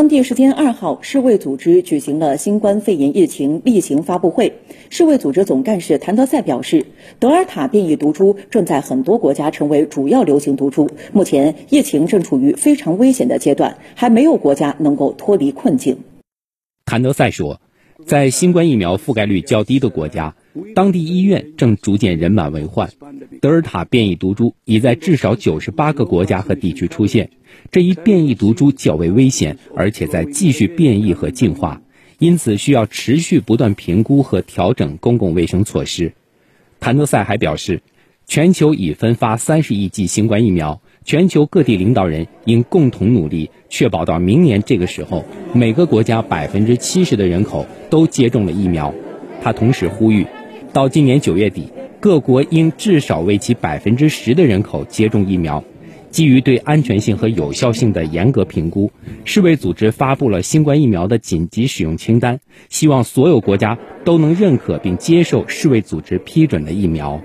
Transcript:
当地时间二号，世卫组织举行了新冠肺炎疫情例行发布会。世卫组织总干事谭德赛表示，德尔塔变异毒株正在很多国家成为主要流行毒株，目前疫情正处于非常危险的阶段，还没有国家能够脱离困境。谭德赛说，在新冠疫苗覆盖率较低的国家，当地医院正逐渐人满为患。德尔塔变异毒株已在至少九十八个国家和地区出现。这一变异毒株较为危险，而且在继续变异和进化，因此需要持续不断评估和调整公共卫生措施。谭德赛还表示，全球已分发三十亿剂新冠疫苗，全球各地领导人应共同努力，确保到明年这个时候，每个国家百分之七十的人口都接种了疫苗。他同时呼吁，到今年九月底。各国应至少为其百分之十的人口接种疫苗。基于对安全性和有效性的严格评估，世卫组织发布了新冠疫苗的紧急使用清单，希望所有国家都能认可并接受世卫组织批准的疫苗。